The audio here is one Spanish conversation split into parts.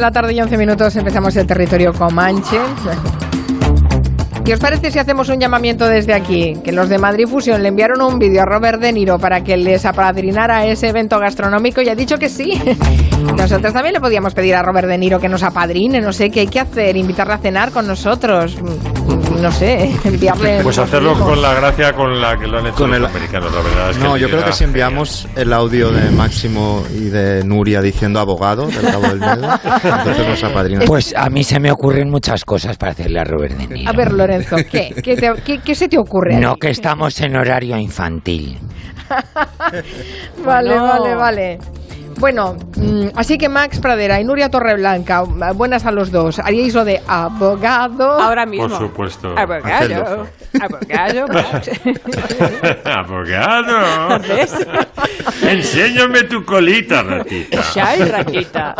5 de la tarde y 11 minutos empezamos el territorio Comanche. ¿Qué os parece si hacemos un llamamiento desde aquí? Que los de Madrid Fusión le enviaron un vídeo a Robert De Niro para que les apadrinara ese evento gastronómico y ha dicho que sí. Nosotros también le podíamos pedir a Robert De Niro que nos apadrine, no sé, ¿qué hay que hacer? Invitarle a cenar con nosotros, no sé, enviarle... Pues hacerlo con la gracia con la que lo han hecho Con los el- americanos, la verdad. Es que No, el yo creo que si enviamos el audio de Máximo y de Nuria diciendo abogado del Cabo del Medo, entonces nos apadrinan. Pues a mí se me ocurren muchas cosas para hacerle a Robert De Niro. A ver, Lorenzo, ¿qué? ¿Qué, te- qué- qué se te ocurre? No que estamos en horario infantil. Vale, Bueno. vale, vale. Bueno, mm, así que Max Pradera y Nuria Torreblanca, mm, buenas a los dos. Haríais lo de abogado. Ahora mismo. Por supuesto. Abogado. Abogado. Max. Abogado. Enséñame tu colita, ratita. Shai, ratita.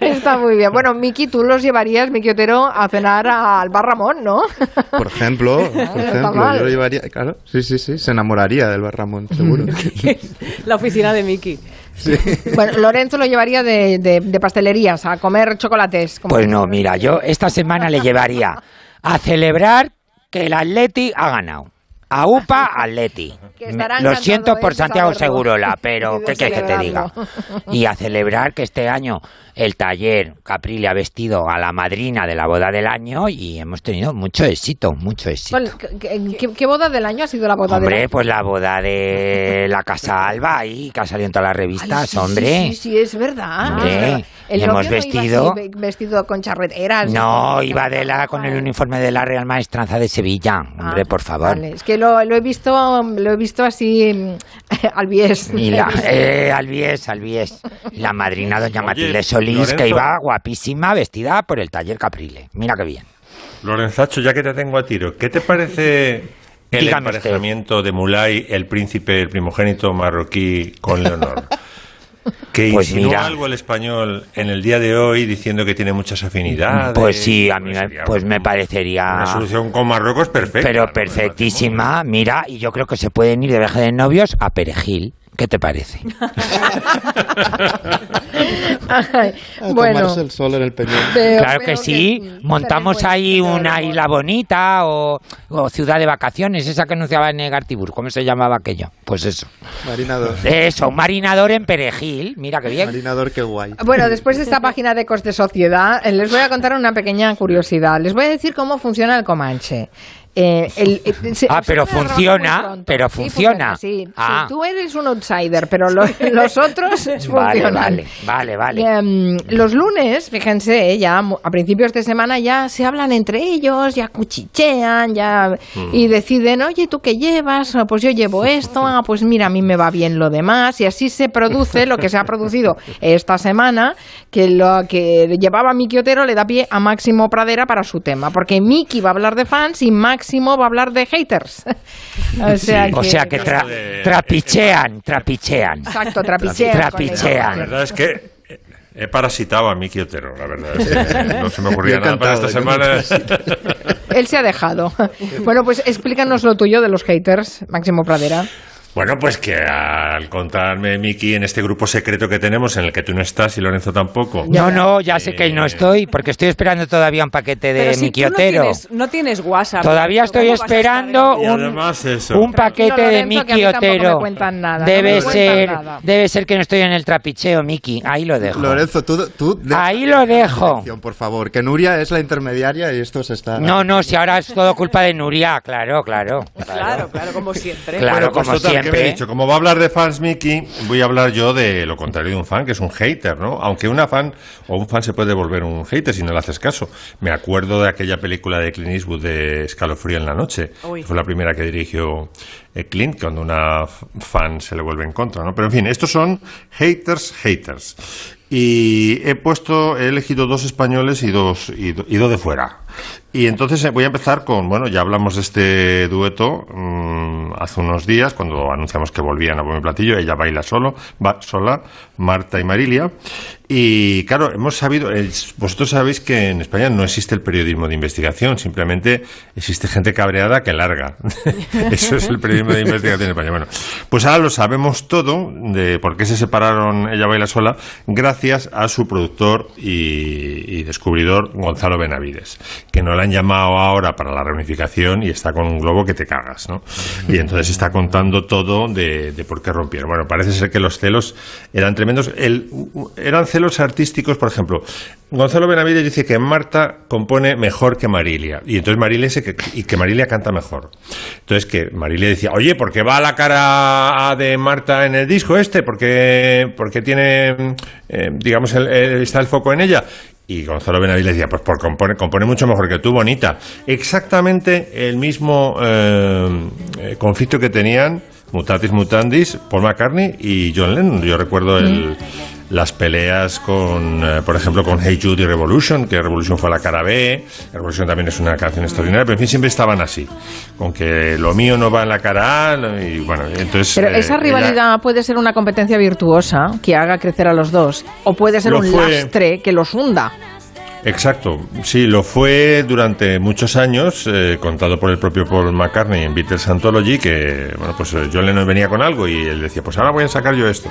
Está muy bien. Bueno, Miki, tú los llevarías, Miki Otero, a cenar al Bar Ramón, ¿no? Por ejemplo, por está ejemplo, mal. yo lo llevaría, claro, sí, sí, sí, se enamoraría del Barramón, seguro. La oficina de Bueno, Lorenzo lo llevaría de, de- de pastelerías a comer chocolates. como- Pues no, mira, yo esta semana le llevaría a celebrar que el Atleti ha ganado. A UPA estarán Lo siento por Santiago. Segurola, pero ¿qué quieres que te diga? Y a celebrar que este año el taller Caprile ha vestido a la madrina de la boda del año y hemos tenido mucho éxito, mucho éxito. ¿Cuál- qué, qué- qué boda del año ha sido la boda del Hombre, año? pues la boda de la Casa Alba ahí, que ha salido en todas las Ay, revistas, sí, hombre. Sí, sí, sí, es verdad. Hombre. El hemos no iba vestido- así, ve- vestido con charreteras. No, iba de la con el uniforme de la Real Maestranza de Sevilla, hombre, Ah, por favor. Vale, es que lo, lo he visto lo he visto así mm, al bies. Y la, eh, Albies, Albies. Y la madrina doña Matilde Solís, Lorenzo. que iba guapísima, vestida por el taller Caprile. Mira qué bien. Lorenzacho, ya que te tengo a tiro, ¿qué te parece el Dígame usted. emparejamiento de Mulay, el príncipe, el primogénito marroquí, con Leonor? Que Pues insinuó mira. algo el español en el día de hoy diciendo que tiene muchas afinidades. Pues sí, a mí me- pues me un- parecería... Una solución con Marruecos perfecta. Pero ¿no? perfectísima, mira, y yo creo que se pueden ir de viaje de novios a Perejil. ¿Qué te parece? Ay, A bueno, tomarse el sol en el peñón. veo- Claro que sí, montamos ahí una isla bonita o, o ciudad de vacaciones, esa que anunciaba en Egartibur, ¿cómo se llamaba aquello? Pues eso. Marinador. Eso, un marinador en Perejil, mira qué bien. Marinador, qué guay. Bueno, después de esta página de Coste Sociedad, eh, les voy a contar una pequeña curiosidad. Les voy a decir cómo funciona el Comanche. Eh, el- el- se- Ah, pero funciona, pero Sí, funciona. Sí, sí. Ah. tú eres un outsider, pero lo- los otros Vale, funcionan. vale, vale, vale. Em, los lunes, fíjense, ya a principios de semana ya se hablan entre ellos, ya cuchichean, ya Mm. y deciden, oye, ¿tú qué llevas? Ah, Pues yo llevo esto, ah, pues mira, a mí me va bien lo demás, y así se produce lo que se ha producido esta semana, que lo que llevaba Miki Otero le da pie a Máximo Pradera para su tema, porque Miki va a hablar de fans y Máximo va a hablar de haters. o sea Sí. que, O sea que tra- de- trapichean, trapichean. Exacto, trapichean. Trapichean. La verdad es que he parasitado a Miki Otero, la verdad. es que no se me ocurría nada para esta semana. Él se ha dejado. Bueno, pues explícanos lo tuyo de los haters, Máximo Pradera. Bueno, pues que al contarme, Miki, en este grupo secreto que tenemos, en el que tú no estás y Lorenzo tampoco. No, no, ya sé que no Eh, estoy, porque estoy esperando todavía un paquete de si mi tú no tienes, no tienes WhatsApp. Todavía estoy ¿cómo vas a estar esperando un, un paquete Tranquilo, de Lorenzo, mi que a mí tampoco me quiotero. cuentan nada, no Debe cuentan ser, nada. debe ser que no estoy en el trapicheo, Miki. Ahí lo dejo. Lorenzo, tú... tú de- Ahí lo dejo. Por favor, que Nuria es la intermediaria y esto se está... No, no, si ahora es todo culpa de Nuria, claro, claro. Claro, claro, como siempre. Claro, Bueno, pues como total, ¿qué me he siempre. dicho? Como va a hablar de fans Mickey, voy a hablar yo de lo contrario de un fan, que es un hater, ¿no? Aunque una fan o un fan se puede volver un hater si no le haces caso. Me acuerdo de aquella película de Clint Eastwood de Escalofrío en la noche. Uy. Fue la primera que dirigió eh, Clint cuando una fan se le vuelve en contra, ¿no? Pero en fin, estos son haters, haters. Y he puesto, he elegido dos españoles y dos, y, do- y dos de fuera. Y entonces eh, voy a empezar con, bueno, ya hablamos de este dueto mm, hace unos días, cuando anunciamos que volvían a Buen Platillo, ella baila solo, va sola, Marta y Marilia. Y claro, hemos sabido, vosotros sabéis que en España no existe el periodismo de investigación, simplemente existe gente cabreada que larga. Eso es el periodismo de investigación en España. Bueno, pues ahora lo sabemos todo de por qué se separaron ella baila sola, gracias a su productor y, descubridor Gonzalo Benavides, que no le han llamado ahora para la reunificación y está con un globo que te cagas, ¿no? Y entonces está contando todo de, de por qué rompieron. Bueno, parece ser que los celos eran tremendos. El, eran artísticos, por ejemplo. Gonzalo Benavides dice que Marta compone mejor que Marilia. Y entonces Marilia que, y que Marilia canta mejor. Entonces que Marilia decía, oye, ¿por qué va la cara de Marta en el disco este? ¿Por qué, por qué tiene, eh, digamos, el- está el foco en ella? Y Gonzalo Benavides decía, pues por compone, compone mucho mejor que tú, bonita. Exactamente el mismo eh, eh, conflicto que tenían Mutatis Mutandis, Paul McCartney y John Lennon. Yo recuerdo el, las peleas con, eh, por ejemplo, con Hey Jude y Revolution, que Revolution fue la cara B, Revolution también es una canción extraordinaria, pero en fin, siempre estaban así, con que lo mío no va en la cara A, y bueno, entonces... Pero eh, esa ella- rivalidad puede ser una competencia virtuosa que haga crecer a los dos, o puede ser un fue. lastre que los hunda. Exacto, sí, lo fue durante muchos años, eh, contado por el propio Paul McCartney en Beatles Anthology, que, bueno, pues eh, John Lennon venía con algo y él decía, pues ahora voy a sacar yo esto.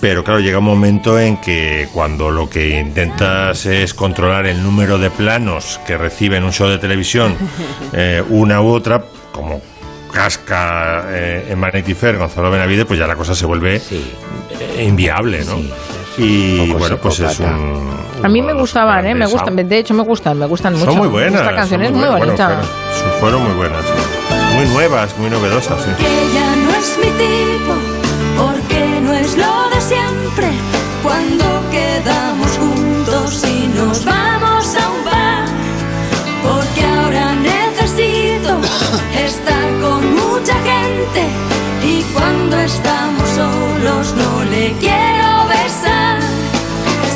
Pero claro, llega un momento en que cuando lo que intentas es controlar el número de planos que recibe en un show de televisión eh, una u otra, como casca eh, en Vanity Fair Gonzalo Benavides, pues ya la cosa se vuelve Sí. eh, inviable, ¿no? Sí, y bueno, pues es un... A mí me gustaban, ¿eh? Me gustan, de hecho me gustan, me gustan mucho. Son muy buenas. Esta canción son es muy buenas. Bueno, bonita. fueron, su- fueron muy buenas, sí. Muy nuevas, muy novedosas, sí. Cuando quedamos juntos y nos vamos a un bar, porque ahora necesito estar con mucha gente. Y cuando estamos solos no le quiero besar.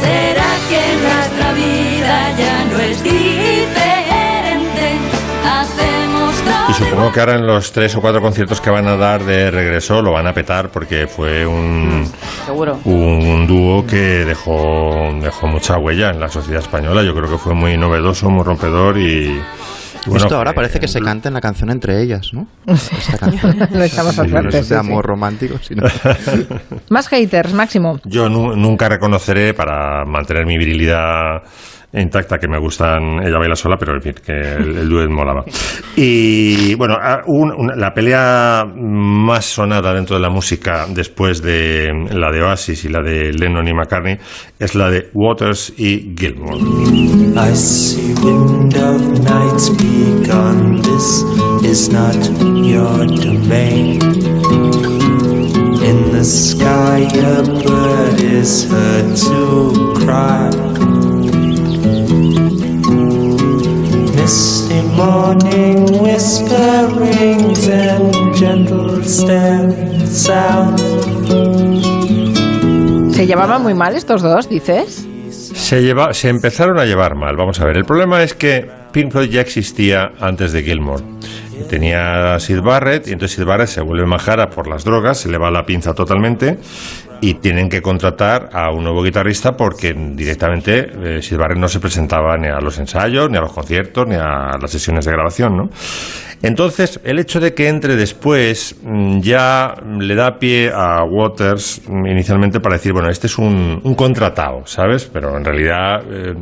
¿Será que nuestra vida ya no es diferente? Supongo que ahora en los tres o cuatro conciertos que van a dar de regreso lo van a petar porque fue un, Seguro. un dúo que dejó, dejó mucha huella en la sociedad española. Yo creo que fue muy novedoso, muy rompedor y... bueno, Esto ahora que- parece que se canten la canción entre ellas, ¿no? Esta canción. Lo echamos a Sí, no es de sí. amor romántico, sino... Más haters, Máximo. Yo nu- nunca reconoceré, para mantener mi virilidad intacta, que me gustan Ella baila sola, pero en fin, que el, el duet molaba. Y bueno, ah, un- una- la pelea más sonada dentro de la música después de la de Oasis y la de Lennon y McCartney es la de Waters y Gilmore. I see wind of nights begun. This is not your domain. In the sky, a bird is heard to cry. Misty morning whisperings and gentle staring sound. ¿Se llevaban muy mal estos dos, dices? Se, lleva, se empezaron a llevar mal. Vamos a ver, el problema es que Pink Floyd ya existía antes de Gilmore. Tenía a Sid Barrett y entonces Sid Barrett se vuelve majara por las drogas, se le va la pinza totalmente y tienen que contratar a un nuevo guitarrista porque directamente eh, Sid Barrett no se presentaba ni a los ensayos, ni a los conciertos, ni a las sesiones de grabación, ¿no? Entonces, el hecho de que entre después mm, ya le da pie a Waters mm, inicialmente para decir, bueno, este es un, contratado, ¿sabes? Pero en realidad eh,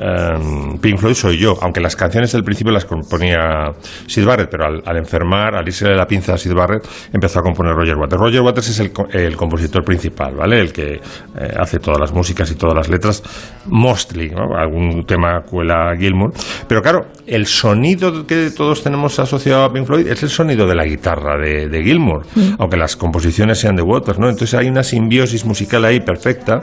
em, Pink Floyd soy yo, aunque las canciones del principio las componía Sid Barrett, pero al, al enfermar, al irse de la pinza a Sid Barrett, empezó a componer Roger Waters. Roger Waters es el, el compositor principal, ¿vale? El que eh, hace todas las músicas y todas las letras, mostly, ¿no? Algún tema cuela Gilmour. Pero claro, el sonido que todos tenemos asociado a Pink Floyd es el sonido de la guitarra de, de Gilmour, aunque las composiciones sean de Waters, ¿no? Entonces hay una simbiosis musical ahí perfecta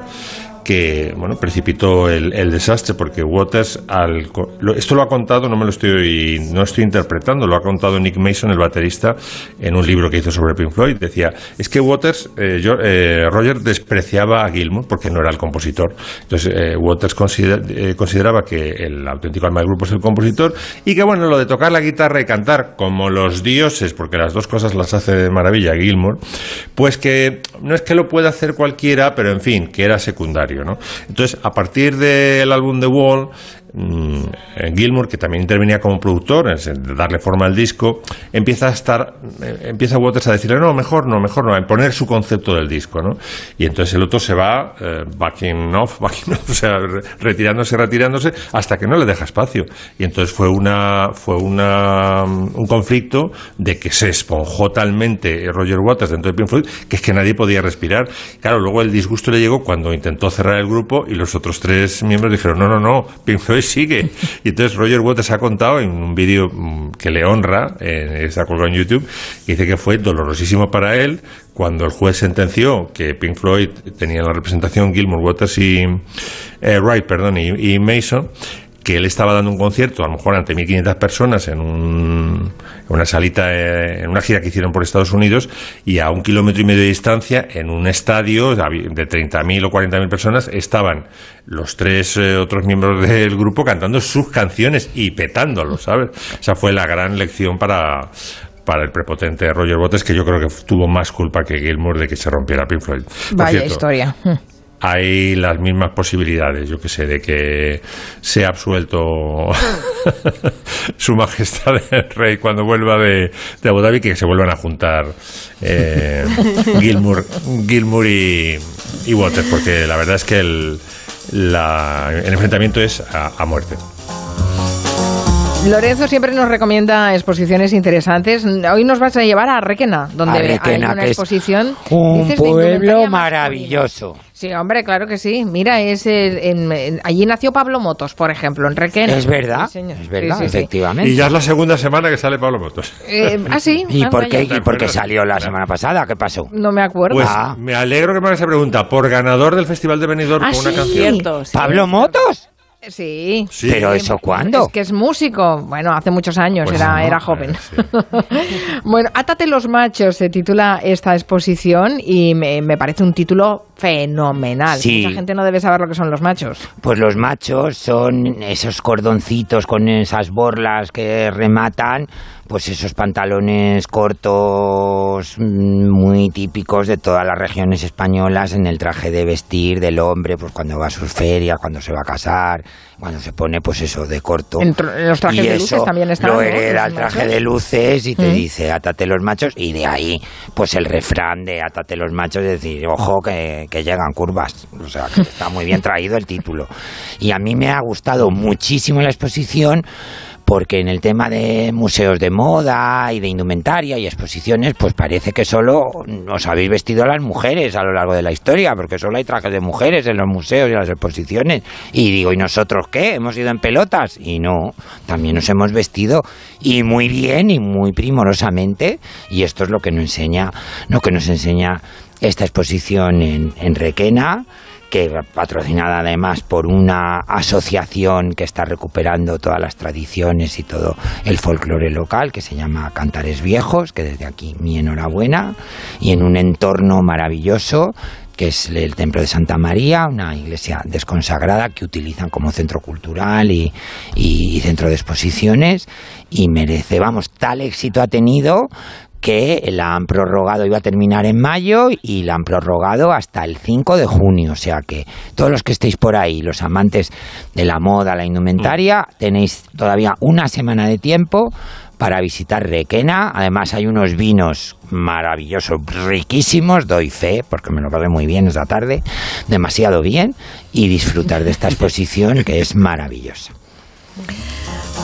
que bueno precipitó el, desastre porque Waters al esto lo ha contado no me lo estoy no estoy interpretando lo ha contado Nick Mason el baterista en un libro que hizo sobre Pink Floyd. Decía es que Waters eh, yo- eh, Roger despreciaba a Gilmour porque no era el compositor. Entonces eh, Waters considera- eh, consideraba que el auténtico alma del grupo es el compositor y que bueno lo de tocar la guitarra y cantar como los dioses porque las dos cosas las hace de maravilla Gilmour pues que no es que lo pueda hacer cualquiera pero en fin que era secundario Entonces, a partir del álbum The Wall, Gilmour, que también intervenía como productor, es darle forma al disco, empieza a estar, eh, empieza Waters a decirle, no, mejor no, mejor no, a poner su concepto del disco, ¿no? Y entonces el otro se va eh, backing off, backing off, o sea, re- retirándose, retirándose, hasta que no le deja espacio. Y entonces fue una, fue una, un conflicto de que se esponjó talmente Roger Waters dentro de Pink Floyd, que es que nadie podía respirar. Claro, luego el disgusto le llegó cuando intentó cerrar el grupo y los otros tres miembros dijeron, no, no, no, Pink Floyd sigue. Y entonces Roger Waters ha contado en un vídeo mm, que le honra, eh, está colgado en YouTube, dice que fue dolorosísimo para él cuando el juez sentenció que Pink Floyd tenía en la representación Gilmour, Waters y eh, Wright, perdón, y, y Mason, que él estaba dando un concierto, a lo mejor ante 1.500 personas en, un, en una salita, eh, en una gira que hicieron por Estados Unidos, y a un kilómetro y medio de distancia, en un estadio de 30.000 o 40.000 personas, estaban los tres eh, otros miembros del grupo cantando sus canciones y petándolo, ¿sabes? Esa fue la gran lección para para el prepotente Roger Waters, que yo creo que tuvo más culpa que Gilmour de que se rompiera Pink Floyd. Por Vaya cierto, historia. Hay las mismas posibilidades, yo que sé, de que sea absuelto su majestad el rey cuando vuelva de, de Abu Dhabi, que se vuelvan a juntar eh, Gilmour, Gilmour y, y Waters, porque la verdad es que el, la- el enfrentamiento es a, a muerte. Lorenzo siempre nos recomienda exposiciones interesantes. Hoy nos vas a llevar a Requena, donde A Requena, hay una que es exposición. Un dices, pueblo maravilloso. Sí, hombre, claro que sí. Mira, es el- en- en- allí nació Pablo Motos, por ejemplo, en Requena. Es verdad, Sí, señor. es verdad, Sí, sí, efectivamente. Y ya es la segunda semana que sale Pablo Motos. Eh, ah, sí. ¿Y Ah, por qué, y por qué salió la semana pasada? ¿Qué pasó? No me acuerdo. Pues Ah. me alegro que me hagas esa pregunta. Por ganador del Festival de Benidorm Ah, con una canción. Cierto, sí. ¿Pablo Motos? Sí. Sí. ¿Pero eso cuándo? Es que es músico. Bueno, hace muchos años, Pues era, no, era joven. eh, sí. bueno, Átate los machos se titula esta exposición y me, me parece un título fenomenal. Sí. Mucha gente no debe saber lo que son los machos. Pues los machos son esos cordoncitos con esas borlas que rematan, pues esos pantalones cortos mm, muy típicos de todas las regiones españolas en el traje de vestir del hombre, pues cuando va a sus ferias, cuando se va a casar, cuando se pone pues eso de corto. En tr- en los trajes y de luces también están, Lo hereda el traje machos. de luces y te Mm. dice átate los machos y de ahí pues el refrán de átate los machos es decir ojo que, que llegan curvas o sea que está muy bien traído el título y a mí me ha gustado muchísimo la exposición porque en el tema de museos de moda y de indumentaria y exposiciones, pues parece que solo os habéis vestido las mujeres a lo largo de la historia, porque solo hay trajes de mujeres en los museos y en las exposiciones. Y digo, ¿y nosotros qué? ¿Hemos ido en pelotas? Y no, también nos hemos vestido y muy bien y muy primorosamente, y esto es lo que nos enseña, lo que nos enseña esta exposición en, en Requena que patrocinada además por una asociación que está recuperando todas las tradiciones y todo el folclore local, que se llama Cantares Viejos, que desde aquí mi enhorabuena, y en un entorno maravilloso que es el Templo de Santa María, una iglesia desconsagrada que utilizan como centro cultural y, centro de exposiciones, y merece, vamos, tal éxito ha tenido que la han prorrogado, iba a terminar en mayo y la han prorrogado hasta el 5 de junio. O sea que todos los que estéis por ahí, los amantes de la moda, la indumentaria, tenéis todavía una semana de tiempo para visitar Requena. Además hay unos vinos maravillosos, riquísimos, doy fe, porque me lo pasé muy bien esa tarde, demasiado bien, y disfrutar de esta exposición que es maravillosa.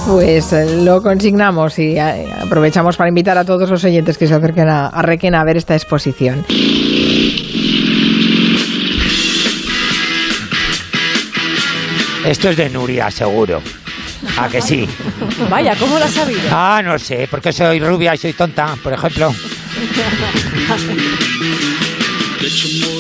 Pues eh, lo consignamos y eh, aprovechamos para invitar a todos los oyentes que se acerquen a, a Requena a ver esta exposición. Esto es de Nuria, seguro. ¿A que sí? Vaya, ¿cómo lo has sabido? Ah, no sé, porque soy rubia y soy tonta, por ejemplo.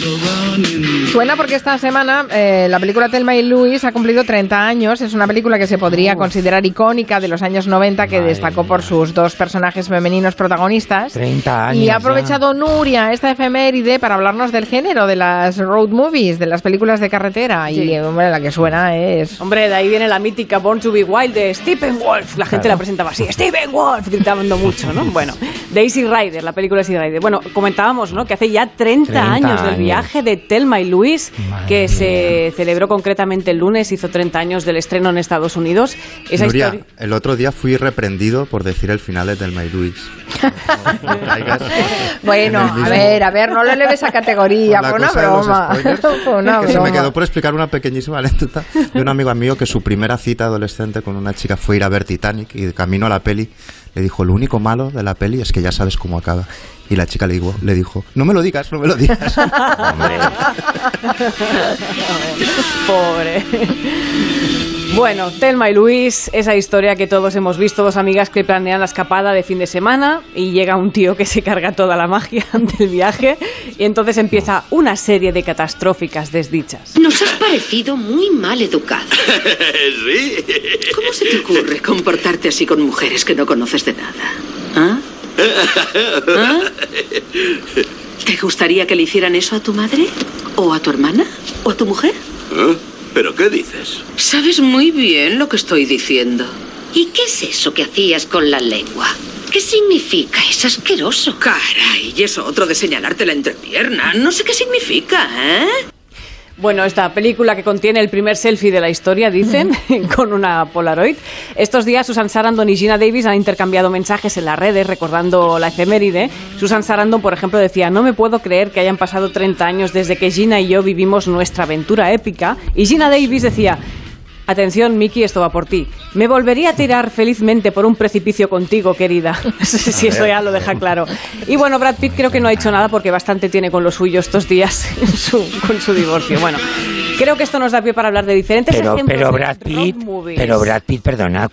Suena porque esta semana eh, la película Telma y Luis ha cumplido 30 años. Es una película que se podría considerar icónica de los años 90, que Madre destacó por sus dos personajes femeninos protagonistas. 30 años. Y ha ya. aprovechado Nuria esta efeméride para hablarnos del género, de las road movies, de las películas de carretera. Sí. Y, hombre, la que suena es... Hombre, de ahí viene la mítica Born to be Wild de Stephen Wolf. La gente la presentaba así, Stephen Wolf, gritando mucho, ¿no? Bueno, Daisy Rider, la película Daisy Rider. Bueno, comentábamos, ¿no? Que hace ya 30, 30 años del viaje de Telma y Luis, Madre que se mía. celebró concretamente el lunes, hizo 30 años del estreno en Estados Unidos. Esa Nuria, historia... el otro día fui reprendido por decir el final de Telma y Luis. No, no caigas Bueno, a ver, a ver, no le leves a categoría, fue una broma. spoilers, Fue una se me quedó por explicar una pequeñísima anécdota de un amigo mío que su primera cita adolescente con una chica fue ir a ver Titanic y de camino a la peli le dijo, lo único malo de la peli es que ya sabes cómo acaba. Y la chica le dijo, le dijo no me lo digas, no me lo digas. Hombre, Pobre. Bueno, Telma y Luis, esa historia que todos hemos visto, dos amigas que planean la escapada de fin de semana y llega un tío que se carga toda la magia del viaje y entonces empieza una serie de catastróficas desdichas. Nos has parecido muy mal educado. sí. ¿Cómo se te ocurre comportarte así con mujeres que no conoces de nada? ¿Ah? ¿Ah? ¿Te gustaría que le hicieran eso a tu madre? ¿O a tu hermana? ¿O a tu mujer? ¿Eh? ¿Pero qué dices? Sabes muy bien lo que estoy diciendo. ¿Y qué es eso que hacías con la lengua? ¿Qué significa? Es asqueroso. Caray, y eso otro de señalarte la entrepierna. No sé qué significa, ¿eh? Bueno, esta película que contiene el primer selfie de la historia, dicen, con una Polaroid. Estos días Susan Sarandon y Gina Davis han intercambiado mensajes en las redes recordando la efeméride. Susan Sarandon, por ejemplo, decía, no me puedo creer que hayan pasado 30 años desde que Gina y yo vivimos nuestra aventura épica. Y Gina Davis decía, Atención, Miki, esto va por ti. Me volvería a tirar felizmente por un precipicio contigo, querida. si eso ya lo deja claro. Y bueno, Brad Pitt creo que no ha hecho nada porque bastante tiene con lo suyo estos días su- con su divorcio. Bueno, creo que esto nos da pie para hablar de diferentes pero, ejemplos pero de Brad road Pitt, movies. pero Brad Pitt, perdona,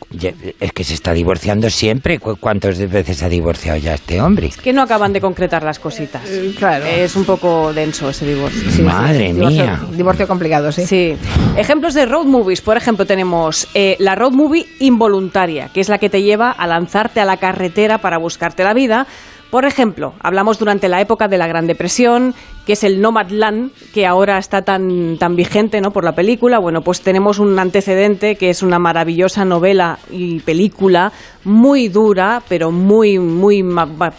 es que se está divorciando siempre. ¿Cu- ¿Cuántas veces ha divorciado ya este hombre? que no acaban de concretar las cositas. claro. Es un poco denso ese divorcio. Madre Divorcio, mía. divorcio complicado, sí. Sí. Ejemplos de road movies. Por ejemplo, tenemos eh, la road movie involuntaria, que es la que te lleva a lanzarte a la carretera para buscarte la vida. Por ejemplo, hablamos durante la época de la Gran Depresión, que es el Nomadland, que ahora está tan, tan vigente ¿no? por la película. Bueno, pues tenemos un antecedente que es una maravillosa novela y película muy dura, pero muy, muy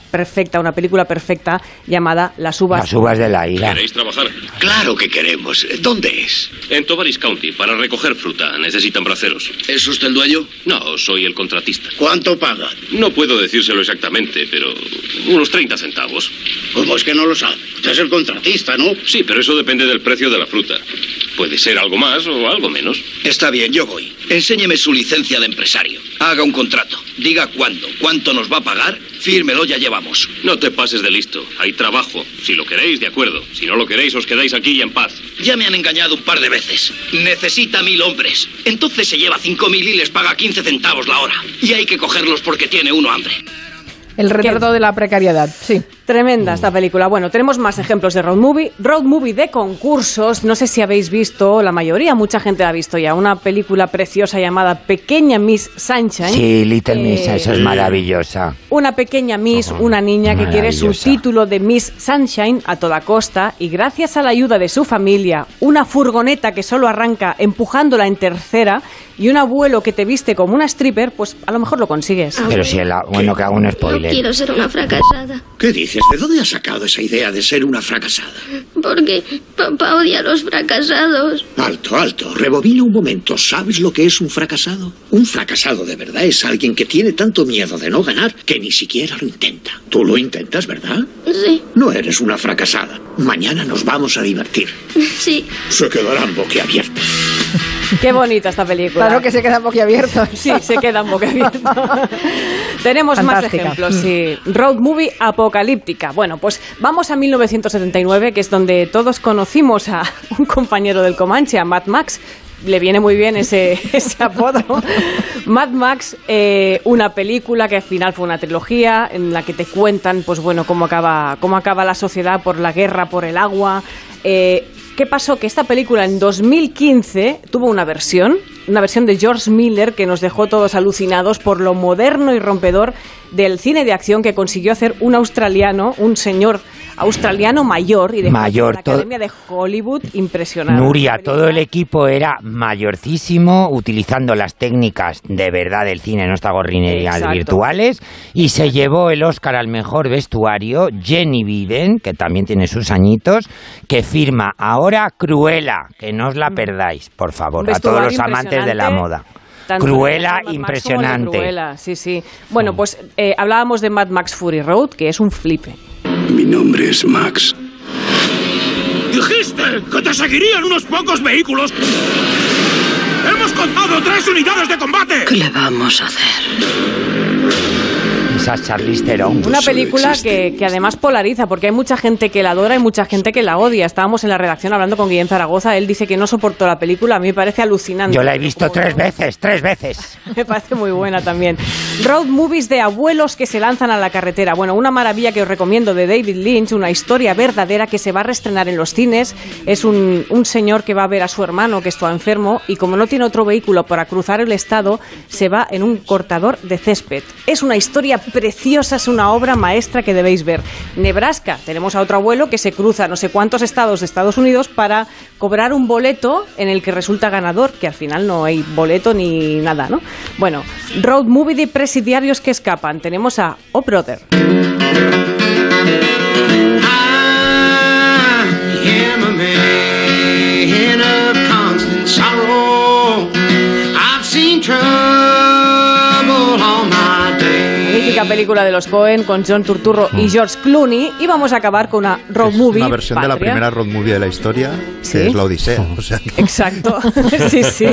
perfecta, una película perfecta llamada Las uvas. Las uvas de la ira. ¿Queréis trabajar? Claro que queremos. ¿Dónde es? En Tovaris County, para recoger fruta. Necesitan braceros. ¿Es usted el dueño? No, soy el contratista. ¿Cuánto paga? No puedo decírselo exactamente, pero unos 30 centavos. ¿Cómo es que no lo sabe? Usted es el contratista, ¿no? Sí, pero eso depende del precio de la fruta. Puede ser algo más o algo menos. Está bien, yo voy. Enséñeme su licencia de empresario. Haga un contrato. Diga cuándo, cuánto nos va a pagar. Fírmelo, ya llevamos. No te pases de listo. Hay trabajo. Si lo queréis, de acuerdo. Si no lo queréis, os quedáis aquí y en paz. Ya me han engañado un par de veces. Necesita mil hombres. Entonces se lleva cinco mil y les paga 15 centavos la hora. Y hay que cogerlos porque tiene uno hambre. El retrato de la precariedad, sí. Tremenda esta película. Bueno, tenemos más ejemplos de road movie. Road movie de concursos. No sé si habéis visto, la mayoría, mucha gente la ha visto ya. Una película preciosa llamada Pequeña Miss Sunshine. Sí, Little Miss, Eh, eso es maravillosa. Una pequeña Miss, una niña que quiere su título de Miss Sunshine a toda costa y gracias a la ayuda de su familia, una furgoneta que solo arranca empujándola en tercera y un abuelo que te viste como una stripper, pues a lo mejor lo consigues. Pero si el, bueno, que hago un No spoiler. quiero ser una fracasada. ¿Qué dices? ¿De dónde has sacado esa idea de ser una fracasada? Porque papá odia a los fracasados. Alto, alto. Rebobina un momento. ¿Sabes lo que es un fracasado? Un fracasado de verdad es alguien que tiene tanto miedo de no ganar que ni siquiera lo intenta. Tú lo intentas, ¿verdad? Sí, No eres una fracasada. Mañana nos vamos a divertir. sí. Se quedarán boquiabiertos. Qué bonita esta película. Claro que se quedan boquiabiertos. Sí, se quedan boquiabiertos. Tenemos más ejemplos, Mm. sí. Road movie apocalíptica. Bueno, pues vamos a 1979, que es donde todos conocimos a un compañero del Comanche, a Mad Max. Le viene muy bien ese, ese apodo. Mad Max, eh, una película que al final fue una trilogía en la que te cuentan, pues bueno, cómo acaba, cómo acaba la sociedad por la guerra, por el agua. Eh, ¿Qué pasó? Que esta película en 2015 tuvo una versión, una versión de George Miller que nos dejó todos alucinados por lo moderno y rompedor del cine de acción que consiguió hacer un australiano, un señor australiano mayor y de Mayor, la Academia de Hollywood impresionante. Nuria, todo el equipo era mayorcísimo, utilizando las técnicas de verdad del cine, no estas gorrinerías Exacto. virtuales, y se llevó el Oscar al mejor vestuario Jenny Biden, que también tiene sus añitos, que firma ahora Cruella, que no os la perdáis, por favor, a todos los amantes de la moda. De impresionante. Cruella, sí, sí. Bueno, pues eh, hablábamos de Mad Max Fury Road, que es un flipe. Mi nombre es Max. ¡Dijiste que te seguirían unos pocos vehículos! ¡Hemos contado tres unidades de combate! ¿Qué le vamos a hacer? Esa Charlize Theron. Una película que, que además polariza, porque hay mucha gente que la adora y mucha gente que la odia. Estábamos en la redacción hablando con Guillén Zaragoza, él dice que no soportó la película, a mí me parece alucinante. Yo la he visto tres veces, tres veces. Me parece muy buena también. Road movies de abuelos que se lanzan a la carretera. Bueno, una maravilla que os recomiendo de David Lynch, una historia verdadera que se va a reestrenar en los cines. Es un, un señor que va a ver a su hermano que está enfermo y como no tiene otro vehículo para cruzar el estado, se va en un cortador de césped. Es una historia preciosa, es una obra maestra que debéis ver. Nebraska, tenemos a otro abuelo que se cruza no sé cuántos estados de Estados Unidos para cobrar un boleto en el que resulta ganador, que al final no hay boleto ni nada, ¿no? Bueno, road movie de presidiarios que escapan. Tenemos a Oh Brother. seen Magnífica película de los Cohen con John Turturro y George Clooney. Y vamos a acabar con una road movie. Una versión de la primera road movie de la historia, Sí. que es la Odisea. O sea, que- Exacto, sí, sí,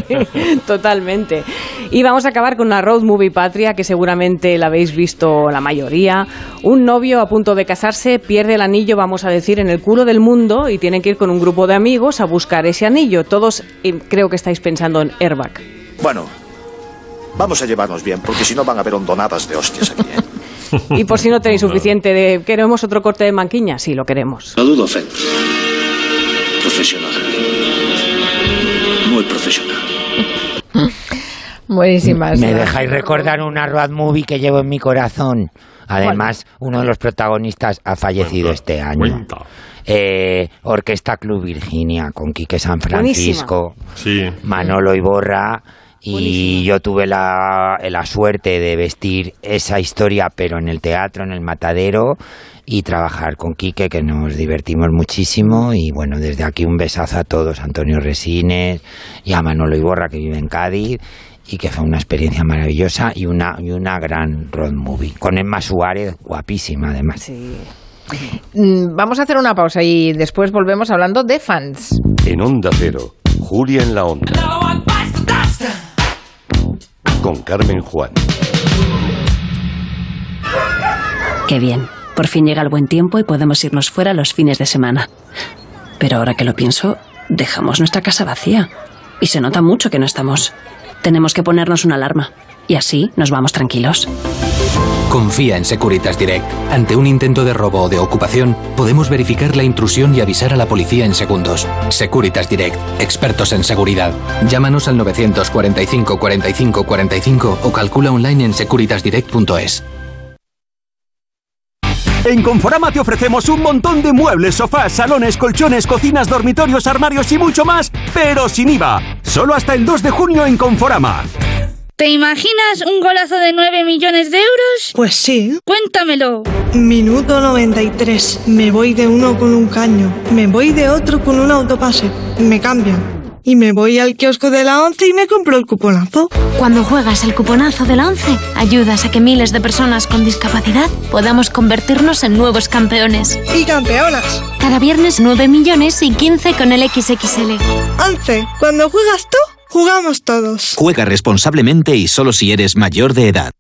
totalmente. Y vamos a acabar con una road movie patria que seguramente la habéis visto la mayoría. Un novio a punto de casarse pierde el anillo, vamos a decir, en el culo del mundo y tiene que ir con un grupo de amigos a buscar ese anillo. Todos eh, creo que estáis pensando en Airbag. Bueno, vamos a llevarnos bien, porque si no van a haber hondonadas de hostias aquí. ¿eh? Y por si no tenéis suficiente de queremos otro corte de manquiña, sí lo queremos. No dudo, Fed. Profesional. Muy profesional. Buenísimas. Me dejáis recordar una road movie que llevo en mi corazón. Además, uno de los protagonistas ha fallecido este año. Eh, Orquesta Club Virginia con Quique San Francisco, Manolo Iborra. Y yo tuve la, la suerte de vestir esa historia, pero en el teatro, en el matadero, y trabajar con Quique, que nos divertimos muchísimo. Y bueno, desde aquí un besazo a todos, Antonio Resines y a Manolo Iborra, que vive en Cádiz, y que fue una experiencia maravillosa y una, y una gran road movie. Con Emma Suárez, guapísima además. Mm, Vamos a hacer una pausa y después volvemos hablando de fans. En Onda Cero, Julia en la Onda. Con Carmen Juan. Qué bien. Por fin llega el buen tiempo y podemos irnos fuera los fines de semana. Pero ahora que lo pienso, dejamos nuestra casa vacía. Y se nota mucho que no estamos. Tenemos que ponernos una alarma. Y así nos vamos tranquilos. Confía en Securitas Direct. Ante un intento de robo o de ocupación, podemos verificar la intrusión y avisar a la policía en segundos. Securitas Direct, expertos en seguridad. Llámanos al 945 45 45 o calcula online en securitasdirect.es. En Conforama te ofrecemos un montón de muebles, sofás, salones, colchones, cocinas, dormitorios, armarios y mucho más, pero sin IVA. Solo hasta el 2 de junio en Conforama. ¿Te imaginas un golazo de 9 millones de euros? Pues sí. Cuéntamelo. Minuto 93. Me voy de uno con un caño. Me voy de otro con un autopase. Me cambian. Y me voy al kiosco de la 11 y me compro el cuponazo. Cuando juegas el cuponazo de la 11, ayudas a que miles de personas con discapacidad podamos convertirnos en nuevos campeones. Y campeonas. Cada viernes 9 millones y 15 con el XXL. 11. Cuando juegas tú, jugamos todos. Juega responsablemente y solo si eres mayor de edad.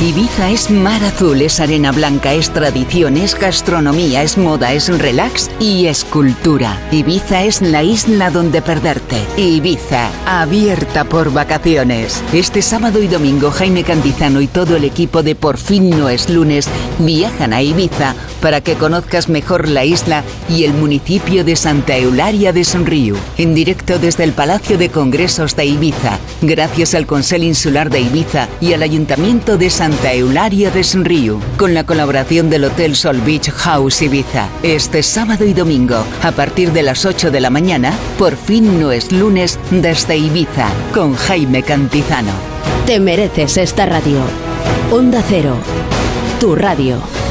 Ibiza es mar azul, es arena blanca, es tradición, es gastronomía, es moda, es relax y es cultura. Ibiza es la isla donde perderte. Ibiza, abierta por vacaciones. Este sábado y domingo Jaime Cantizano y todo el equipo de Por fin no es lunes viajan a Ibiza para que conozcas mejor la isla y el municipio de Santa Eularia de Sonrío. En directo desde el Palacio de Congresos de Ibiza, gracias al Consell Insular de Ibiza y al Ayuntamiento de Santa Santa Eularia des Riu, con la colaboración del Hotel Sol Beach House Ibiza. Este sábado y domingo, a partir de las 8 de la mañana, por fin no es lunes desde Ibiza, con Jaime Cantizano. Te mereces esta radio. Onda Cero, tu radio.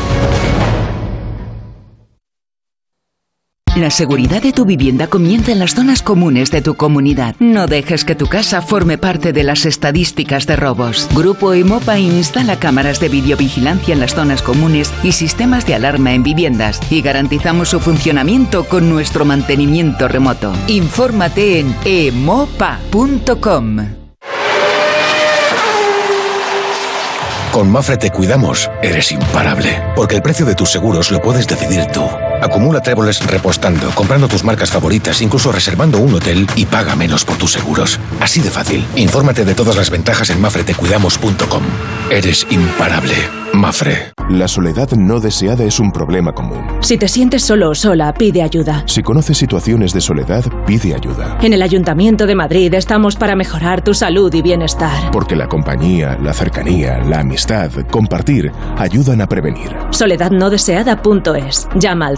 La seguridad de tu vivienda comienza en las zonas comunes de tu comunidad. No dejes que tu casa forme parte de las estadísticas de robos. Grupo Emopa instala cámaras de videovigilancia en las zonas comunes y sistemas de alarma en viviendas y garantizamos su funcionamiento con nuestro mantenimiento remoto. Infórmate en emopa.com. Con Mafre te cuidamos, eres imparable, porque el precio de tus seguros lo puedes decidir tú. Acumula tréboles repostando, comprando tus marcas favoritas, incluso reservando un hotel y paga menos por tus seguros. Así de fácil. Infórmate de todas las ventajas en mafretecuidamos.com. Eres imparable. Mafre. La soledad no deseada es un problema común. Si te sientes solo o sola, pide ayuda. Si conoces situaciones de soledad, pide ayuda. En el Ayuntamiento de Madrid estamos para mejorar tu salud y bienestar. Porque la compañía, la cercanía, la amistad, compartir, ayudan a prevenir. Soledadnodeseada.es. Llama al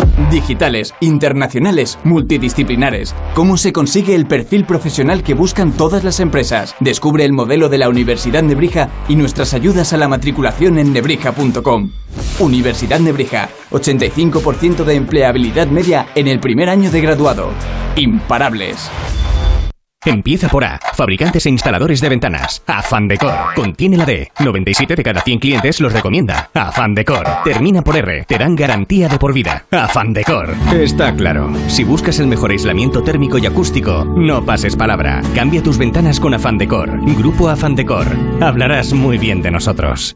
Digitales, internacionales, multidisciplinares. ¿Cómo se consigue el perfil profesional que buscan todas las empresas? Descubre el modelo de la Universidad Nebrija y nuestras ayudas a la matriculación en nebrija.com. Universidad Nebrija, 85% de empleabilidad media en el primer año de graduado. Imparables. Empieza por A. Fabricantes e instaladores de ventanas. Afan Decor. Contiene la D. 97 de cada 100 clientes los recomienda. Afan Decor. Termina por R. Te dan garantía de por vida. Afan Decor. Está claro. Si buscas el mejor aislamiento térmico y acústico, no pases palabra. Cambia tus ventanas con Afan Decor. Grupo Afan Decor. Hablarás muy bien de nosotros.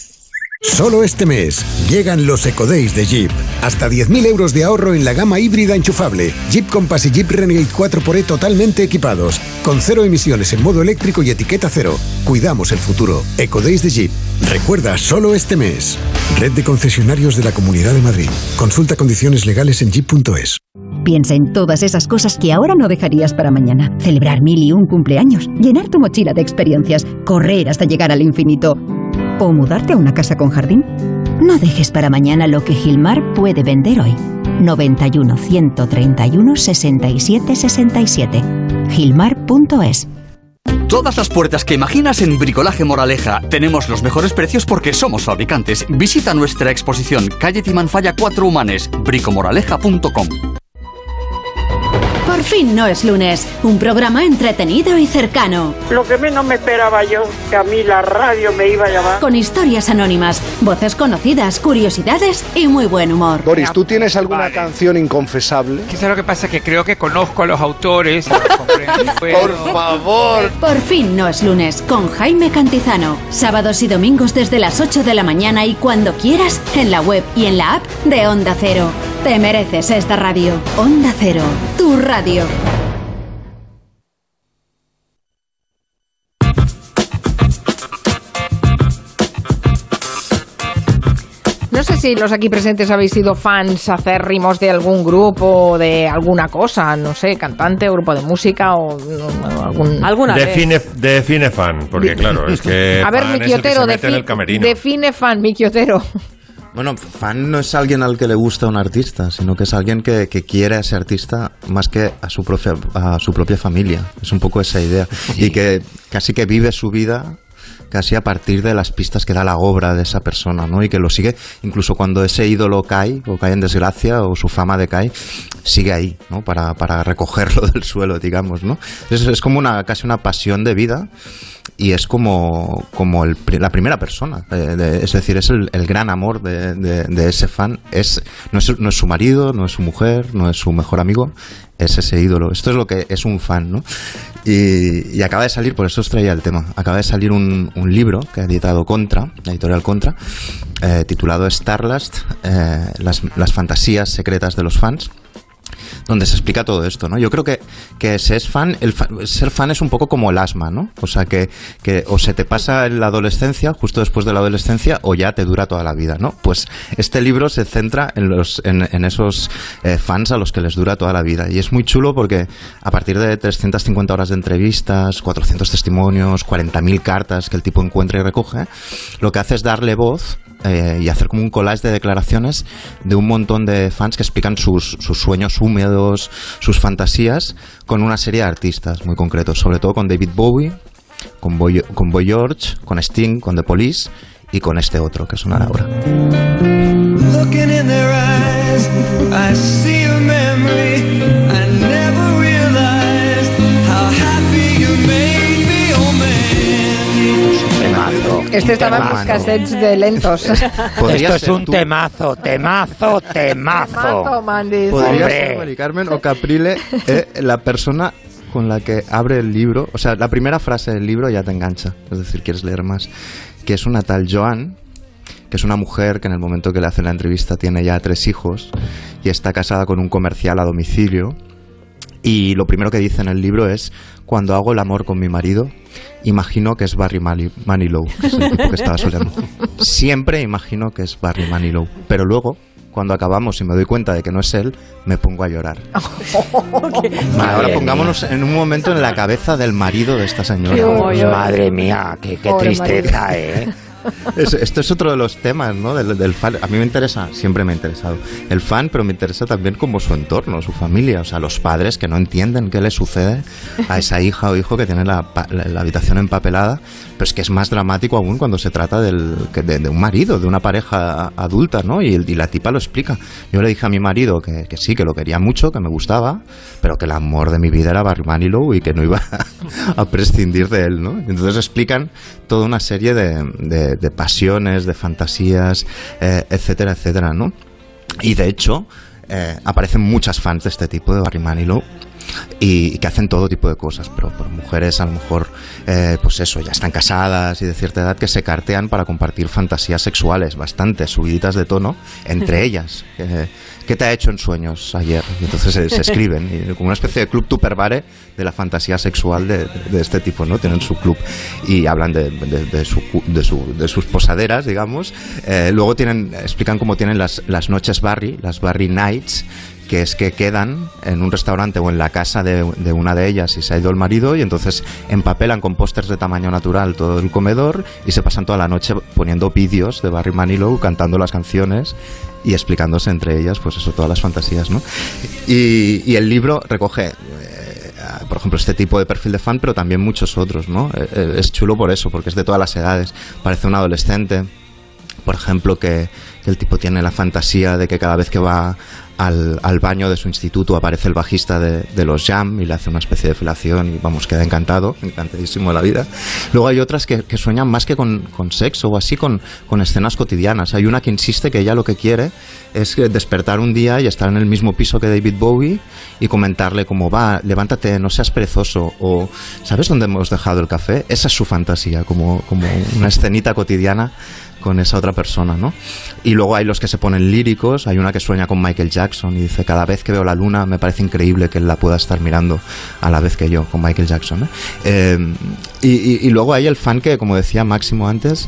Solo este mes llegan los EcoDays de Jeep. Hasta 10.000 euros de ahorro en la gama híbrida enchufable. Jeep Compass y Jeep Renegade 4xE totalmente equipados. Con cero emisiones en modo eléctrico y etiqueta cero. Cuidamos el futuro. EcoDays de Jeep. Recuerda, solo este mes. Red de concesionarios de la Comunidad de Madrid. Consulta condiciones legales en jeep.es. Piensa en todas esas cosas que ahora no dejarías para mañana. Celebrar mil y un cumpleaños, llenar tu mochila de experiencias, correr hasta llegar al infinito o mudarte a una casa con jardín. No dejes para mañana lo que Gilmar puede vender hoy. 91 131 67 67. Gilmar.es Todas las puertas que imaginas en Bricolaje Moraleja. Tenemos los mejores precios porque somos fabricantes. Visita nuestra exposición Calle Timanfaya 4 Humanes, bricomoraleja.com. Por fin no es lunes, un programa entretenido y cercano. Lo que menos me esperaba yo, que a mí la radio me iba a llamar. Con historias anónimas, voces conocidas, curiosidades y muy buen humor. Boris, ¿tú tienes alguna canción inconfesable? Quizá lo que pasa es que creo que conozco a los autores. Por favor. Por fin no es lunes, con Jaime Cantizano. Sábados y domingos desde las 8 de la mañana y cuando quieras, en la web y en la app de Onda Cero. Te mereces esta radio. Onda Cero, tu radio. No sé si los aquí presentes habéis sido fans acérrimos de algún grupo, de alguna cosa, no sé, cantante, o grupo de música o no, algún... Alguna vez. Define, define fan, porque claro, es que A ver, fan mi es el que quiotero, se mete en defi- el camerino. define fan, mi quiotero. Bueno, fan no es alguien al que le gusta un artista, sino que es alguien que, que quiere a ese artista más que a su, propia, a su propia familia. Es un poco esa idea. Y que casi que vive su vida casi a partir de las pistas que da la obra de esa persona, ¿no? Y que lo sigue, incluso cuando ese ídolo cae, o cae en desgracia, o su fama decae, sigue ahí, ¿no? Para, para recogerlo del suelo, digamos, ¿no? Es, es como una, casi una pasión de vida y es como, como el la primera persona. eh, es decir, es el, el gran amor de, de- de ese fan. Es, no, es, no es su marido, no es su mujer, no es su mejor amigo, es ese ídolo. Esto es lo que es un fan, ¿no? Y, y acaba de salir, por eso os traía el tema, acaba de salir un, un libro que ha editado Contra, la editorial Contra, eh, titulado Starlast, eh, las, las fantasías secretas de los fans donde se explica todo esto, ¿no? Yo creo que, que ser fan, el ser fan es un poco como el asma, ¿no? O sea, que, que o se te pasa en la adolescencia, justo después de la adolescencia, o ya te dura toda la vida, ¿no? Pues este libro se centra en, los, en, en esos eh, fans a los que les dura toda la vida. Y es muy chulo porque a partir de 350 horas de entrevistas, 400 testimonios, 40.000 cartas que el tipo encuentra y recoge, lo que hace es darle voz eh, y hacer como un collage de declaraciones de un montón de fans que explican sus, sueños húmedos, sus fantasías, con una serie de artistas muy concretos, sobre todo con David Bowie, con Boy, George, con Sting, con The Police y con este otro que sonará ahora. Looking. Este estaba en los cassettes de lentos. Esto es un temazo, temazo, temazo. Temazo. Podría ser Mari Carmen o Caprile eh, la persona con la que abre el libro. O sea, la primera frase del libro ya te engancha. Es decir, quieres leer más. Que es una tal Joan, que es una mujer que en el momento que le hacen la entrevista tiene ya tres hijos y está casada con un comercial a domicilio. Y lo primero que dice en el libro es, cuando hago el amor con mi marido, imagino que es Barry Mani- Manilow, que es el tipo que estaba soleando. Siempre imagino que es Barry Manilow, pero luego, cuando acabamos y me doy cuenta de que no es él, me pongo a llorar. Ahora pongámonos en un momento en la cabeza del marido de esta señora. Madre mía, qué, qué tristeza, marido. ¿eh? Es- esto es otro de los temas, ¿no? Del, del fan. A mí me interesa, siempre me ha interesado el fan, pero me interesa también como su entorno, su familia, o sea, los padres que no entienden qué le sucede a esa hija o hijo que tiene la, la- la habitación empapelada, pero es que es más dramático aún cuando se trata del, de, de un marido, de una pareja adulta, ¿no? Y, y la tipa lo explica. Yo le dije a mi marido que, que sí, que lo quería mucho, que me gustaba, pero que el amor de mi vida era Barry Manilow y que no iba a prescindir de él, ¿no? Entonces explican toda una serie de, de- de pasiones, de fantasías, eh, etcétera, etcétera, ¿no? Y de hecho, eh, aparecen muchas fans de este tipo, de Barry Manilow, y, y que hacen todo tipo de cosas, pero por mujeres a lo mejor, eh, pues eso, ya están casadas y de cierta edad que se cartean para compartir fantasías sexuales bastante subiditas de tono entre ellas. Eh, ¿Qué te ha hecho en sueños ayer? Y entonces se, se escriben, y como una especie de club tupperware de la fantasía sexual de, de este tipo, ¿no? Tienen su club y hablan de, de- su su- de sus posaderas, digamos. Eh, luego tienen, explican cómo tienen las, las noches Barry, las Barry Nights, que es que quedan en un restaurante o en la casa de, de una de ellas y se ha ido el marido y entonces empapelan con pósters de tamaño natural todo el comedor y se pasan toda la noche poniendo vídeos de Barry Manilow cantando las canciones y explicándose entre ellas pues eso todas las fantasías ¿no? y, y el libro recoge eh, por ejemplo, este tipo de perfil de fan, pero también muchos otros, ¿no? Eh, eh, Es chulo por eso, porque es de todas las edades. Parece un adolescente, por ejemplo, que, que el tipo tiene la fantasía de que cada vez que va al, al baño de su instituto aparece el bajista de, de los Jam y le hace una especie de felación y vamos, queda encantado, encantadísimo de la vida. Luego hay otras que, que sueñan más que con, con sexo o así, con, con escenas cotidianas. Hay una que insiste que ella lo que quiere es despertar un día y estar en el mismo piso que David Bowie y comentarle como va, levántate, no seas perezoso o ¿sabes dónde hemos dejado el café? Esa es su fantasía, como, como una escenita cotidiana con esa otra persona, ¿no? Y luego hay los que se ponen líricos, hay una que sueña con Michael Jackson y dice, cada vez que veo la luna me parece increíble que él la pueda estar mirando a la vez que yo, con Michael Jackson. Eh, y- y luego hay el fan que, como decía Máximo antes,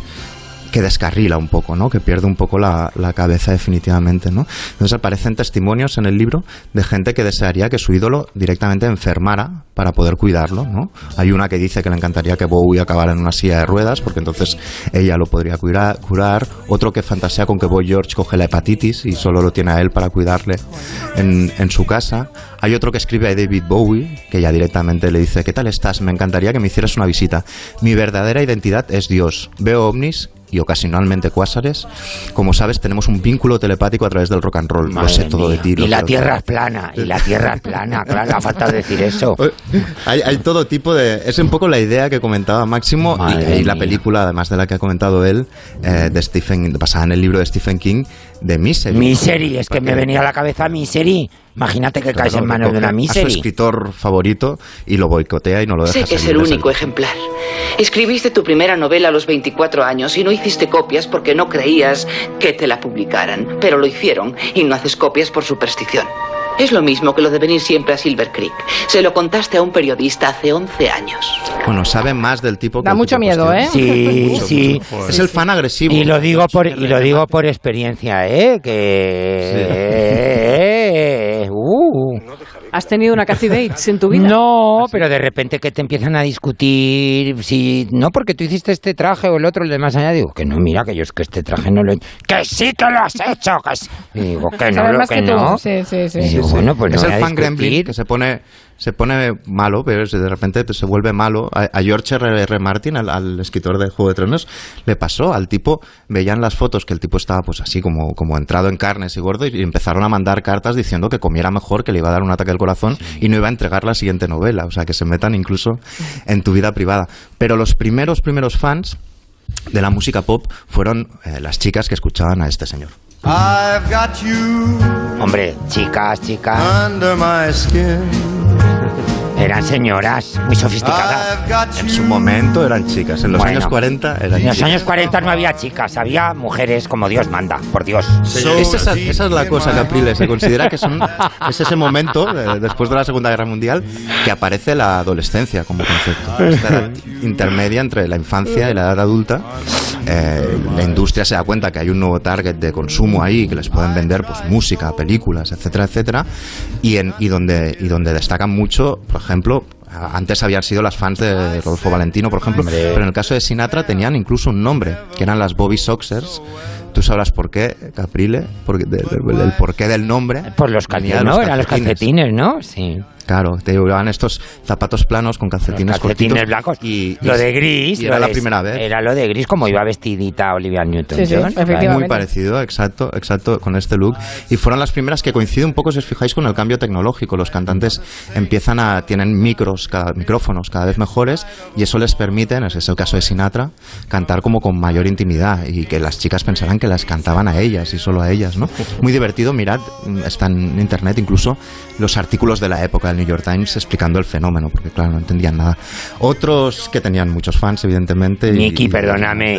que descarrila un poco, ¿no? Que pierde un poco la, cabeza definitivamente, ¿no? Entonces aparecen testimonios en el libro de gente que desearía que su ídolo directamente enfermara para poder cuidarlo, ¿no? Hay una que dice que le encantaría que Bowie acabara en una silla de ruedas porque entonces ella lo podría curar, curar. Otro que fantasea con que Boy George coge la hepatitis y solo lo tiene a él para cuidarle en, en su casa. Hay otro que escribe a David Bowie que ya directamente le dice, ¿qué tal estás? Me encantaría que me hicieras una visita. Mi verdadera identidad es Dios. Veo ovnis y ocasionalmente cuásares. Como sabes, tenemos un vínculo telepático a través del rock and roll. lo sé Madre todo de ti. Y la tierra es plana, y la tierra es plana, claro, ha falta decir eso. Hay, hay todo tipo de... Es un poco la idea que comentaba Máximo y, Madre y la película, además de la que ha comentado él, eh, de Stephen, basada en el libro de Stephen King, de Misery. Misery, es que me venía a la cabeza Misery. Imagínate que caes en manos de una A su escritor favorito y lo boicotea y no lo deja Sé que es el único ejemplar. Escribiste tu primera novela a los 24 años y no hiciste copias porque no creías que te la publicaran. Pero lo hicieron y no haces copias por superstición. Es lo mismo que lo de venir siempre a Silver Creek. Se lo contaste a un periodista hace 11 años. Bueno, sabe más del tipo que Da el mucho miedo, cuestión. ¿eh? Sí, Mucho, sí. mucho. Es el fan agresivo. Y lo digo por y lo digo por experiencia, ¿eh? Que uh. ¿Has tenido una Cathy Bates en tu vida? No, pero de repente que te empiezan a discutir si no porque tú hiciste este traje o el otro el de más allá digo que no, mira que yo es que este traje no lo he que sí que lo has hecho, que sí. Y digo que no, lo que, no. Sí, sí, sí. Y digo, bueno, pues es no el fan gremlin que se pone se pone malo, pero de repente se vuelve malo. A, a George R. R. Martin, al, al escritor de Juego de Tronos, le pasó. Al tipo, veían las fotos que el tipo estaba pues así como, como entrado en carnes y gordo y empezaron a mandar cartas diciendo que comiera mejor, que le iba a dar un ataque al corazón y no iba a entregar la siguiente novela. O sea, que se metan incluso en tu vida privada. Pero los primeros, primeros fans de la música pop fueron eh, las chicas que escuchaban a este señor. I've got you Hombre, chicas, chicas, under my skin. eran señoras muy sofisticadas. En su momento eran chicas, en los Bueno, años 40 eran En los chicas. años 40 no había chicas, había mujeres como Dios manda, por Dios. Es esa, esa es la cosa, Capriles. Se considera que son, es ese momento, eh, después de la Segunda Guerra Mundial, que aparece la adolescencia como concepto. Esta edad intermedia entre la infancia y la edad adulta. Eh, la industria se da cuenta que hay un nuevo target de consumo ahí, que les pueden vender pues música, películas, etcétera, etcétera. Y, en, y, donde, y donde destacan mucho, por ejemplo, antes habían sido las fans de Rodolfo Valentino, por ejemplo, pero en el caso de Sinatra tenían incluso un nombre, que eran las Bobby Soxers. Tú sabrás por qué, Caprile, porque de- de- el porqué del nombre. Por los calcetines, ¿no? Eran los calcetines, ¿no? Sí. Claro, te llevaban estos zapatos planos con calcetines, calcetines cortitos blancos. Y, Lo y- de gris. y lo era la de- primera vez. Era lo de gris, como iba vestidita Olivia Newton. Sí, sí, efectivamente. Muy parecido, exacto, exacto, con este look. Y fueron las primeras que coinciden un poco, si os fijáis, con el cambio tecnológico. Los cantantes empiezan a, tienen micros, cada, micrófonos cada vez mejores y eso les permite, ese es el caso de Sinatra, cantar como con mayor intimidad y que las chicas pensaran que las cantaban a ellas y solo a ellas, ¿no? Muy divertido, mirad, está en internet incluso los artículos de la época del New York Times explicando el fenómeno, porque claro, no entendían nada. Otros que tenían muchos fans, evidentemente. Nicky, perdóname.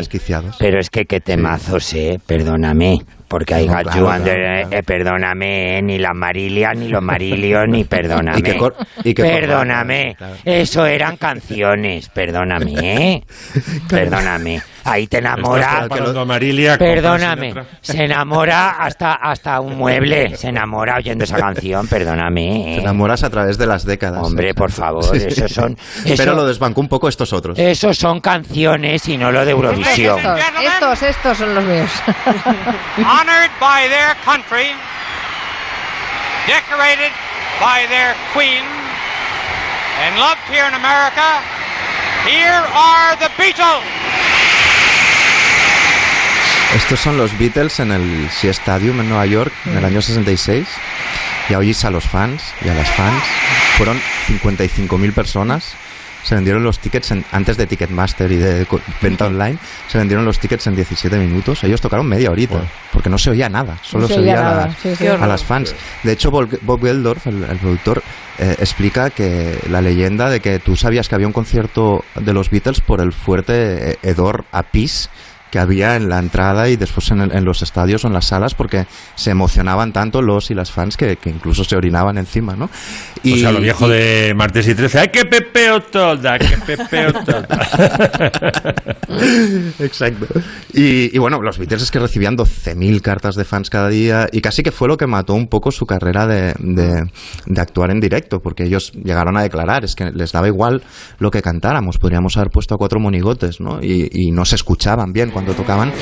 Pero es que qué temazos, eh. Perdóname. Porque hay No, claro, claro, eh, perdóname, eh, ni la Marilia, ni los Marilios, ni perdóname. Y que cor- y que perdóname. Eso eran canciones, perdóname, ¿eh? Perdóname. Ahí te enamora. Marilia Perdóname. Se enamora hasta, hasta un mueble. Se enamora oyendo esa canción, perdóname. Te ¿eh? enamoras a través de las décadas. Hombre, por favor, esos son- Pero lo desbancó un poco estos otros. Esos son canciones y no lo de Eurovisión. Estos, estos, estos son los míos. honored by their country, decorated by their queen, and loved here in America, here are the Beatles. Estos son los Beatles en el Shea Stadium en Nueva York en el año 66. Y oís a los fans y a las fans. Fueron 55.000 personas. Se vendieron los tickets en- antes de Ticketmaster y de venta online. Se vendieron los tickets en 17 minutos. Ellos tocaron media horita porque no se oía nada. Solo No se, se oía oía a nada, las, sí, sí. a las fans. De hecho, Bob Bob Geldorf, el, el productor, eh, explica que la leyenda de que tú sabías que había un concierto de los Beatles por el fuerte eh, hedor a pis que había en la entrada y después en, el- en los estadios o en las salas porque se emocionaban tanto los y las fans que, que incluso se orinaban encima, ¿no? o sea, lo viejo de martes y 13. ¡Ay, que pepeo toda! ¡Que pepeo toda! Exacto. Y, y bueno, los Beatles es que recibían 12.000 cartas de fans cada día y casi que fue lo que mató un poco su carrera de, de- de actuar en directo, porque ellos llegaron a declarar, es que les daba igual lo que cantáramos, podríamos haber puesto a cuatro monigotes, ¿no? Y, y no se escuchaban bien cuando tocaban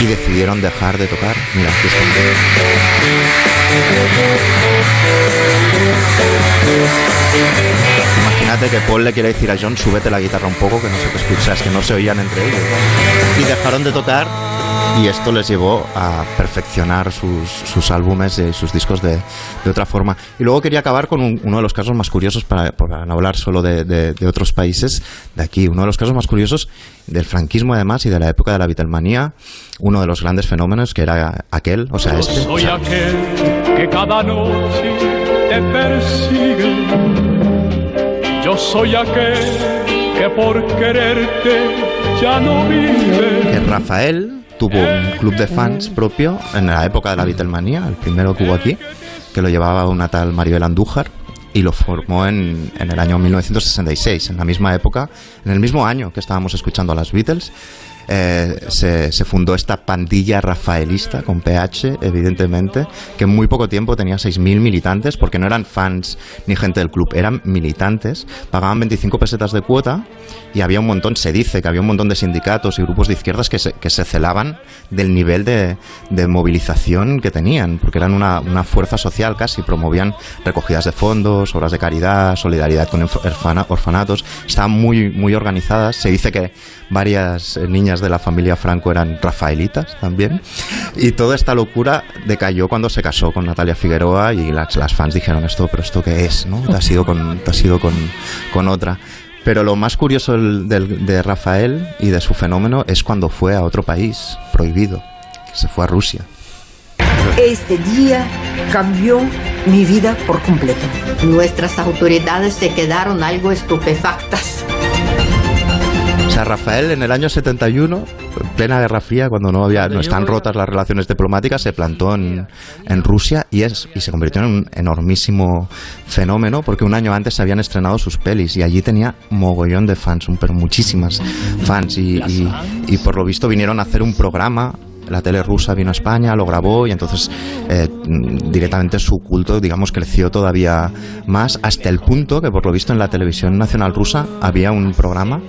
y decidieron dejar de tocar. Mira, aquí está. Imagínate que Paul le quiere decir a John, súbete la guitarra un poco, que no se te escucha, es que no se oían entre ellos. Y dejaron de tocar y esto les llevó a perfeccionar sus, sus álbumes y sus discos de, de otra forma. Y luego quería acabar con un- uno de los casos más curiosos, para, para no hablar solo de, de- de otros países, de aquí, uno de los casos más curiosos del franquismo además y de la época de la Beatlemania, uno de los grandes fenómenos que era aquel, o sea, Yo este. soy aquel que cada noche te persigue. Yo soy aquel que por quererte ya no vive. que Rafael tuvo un club de fans propio en la época de la Beatlemania, el primero que hubo aquí, que lo llevaba una tal Maribel Andújar y lo formó en, en el año 1966, en la misma época, en el mismo año que estábamos escuchando a las Beatles. Eh, se, fundó esta pandilla rafaelista con PH, evidentemente, que en muy poco tiempo tenía 6.000 militantes, porque no eran fans ni gente del club, eran militantes, pagaban 25 pesetas de cuota y había un montón, se dice que había un montón de sindicatos y grupos de izquierdas que se, celaban del nivel de, movilización que tenían, porque eran una, fuerza social casi, promovían recogidas de fondos, obras de caridad, solidaridad con orf- orfana- orfanatos, estaban muy, muy organizadas, se dice que varias eh, de la familia Franco eran rafaelitas también, y toda esta locura decayó cuando se casó con Natalia Figueroa y las, las fans dijeron esto, pero esto qué es, ¿no? Te has ido con, te has con, con otra. Pero lo más curioso del- de Rafael y de su fenómeno es cuando fue a otro país prohibido, que se fue a Rusia. Este día cambió mi vida por completo. Nuestras autoridades se quedaron algo estupefactas. Rafael en el año 71, en plena Guerra Fría, cuando no había, no están rotas las relaciones diplomáticas, se plantó en, en Rusia y es y se convirtió en un enormísimo fenómeno porque un año antes se habían estrenado sus pelis y allí tenía mogollón de fans, pero muchísimas fans y, y- por lo visto vinieron a hacer un programa la tele rusa vino a España, lo grabó y entonces eh, directamente su culto, digamos, creció todavía más hasta el punto que por lo visto en la televisión nacional rusa había un programa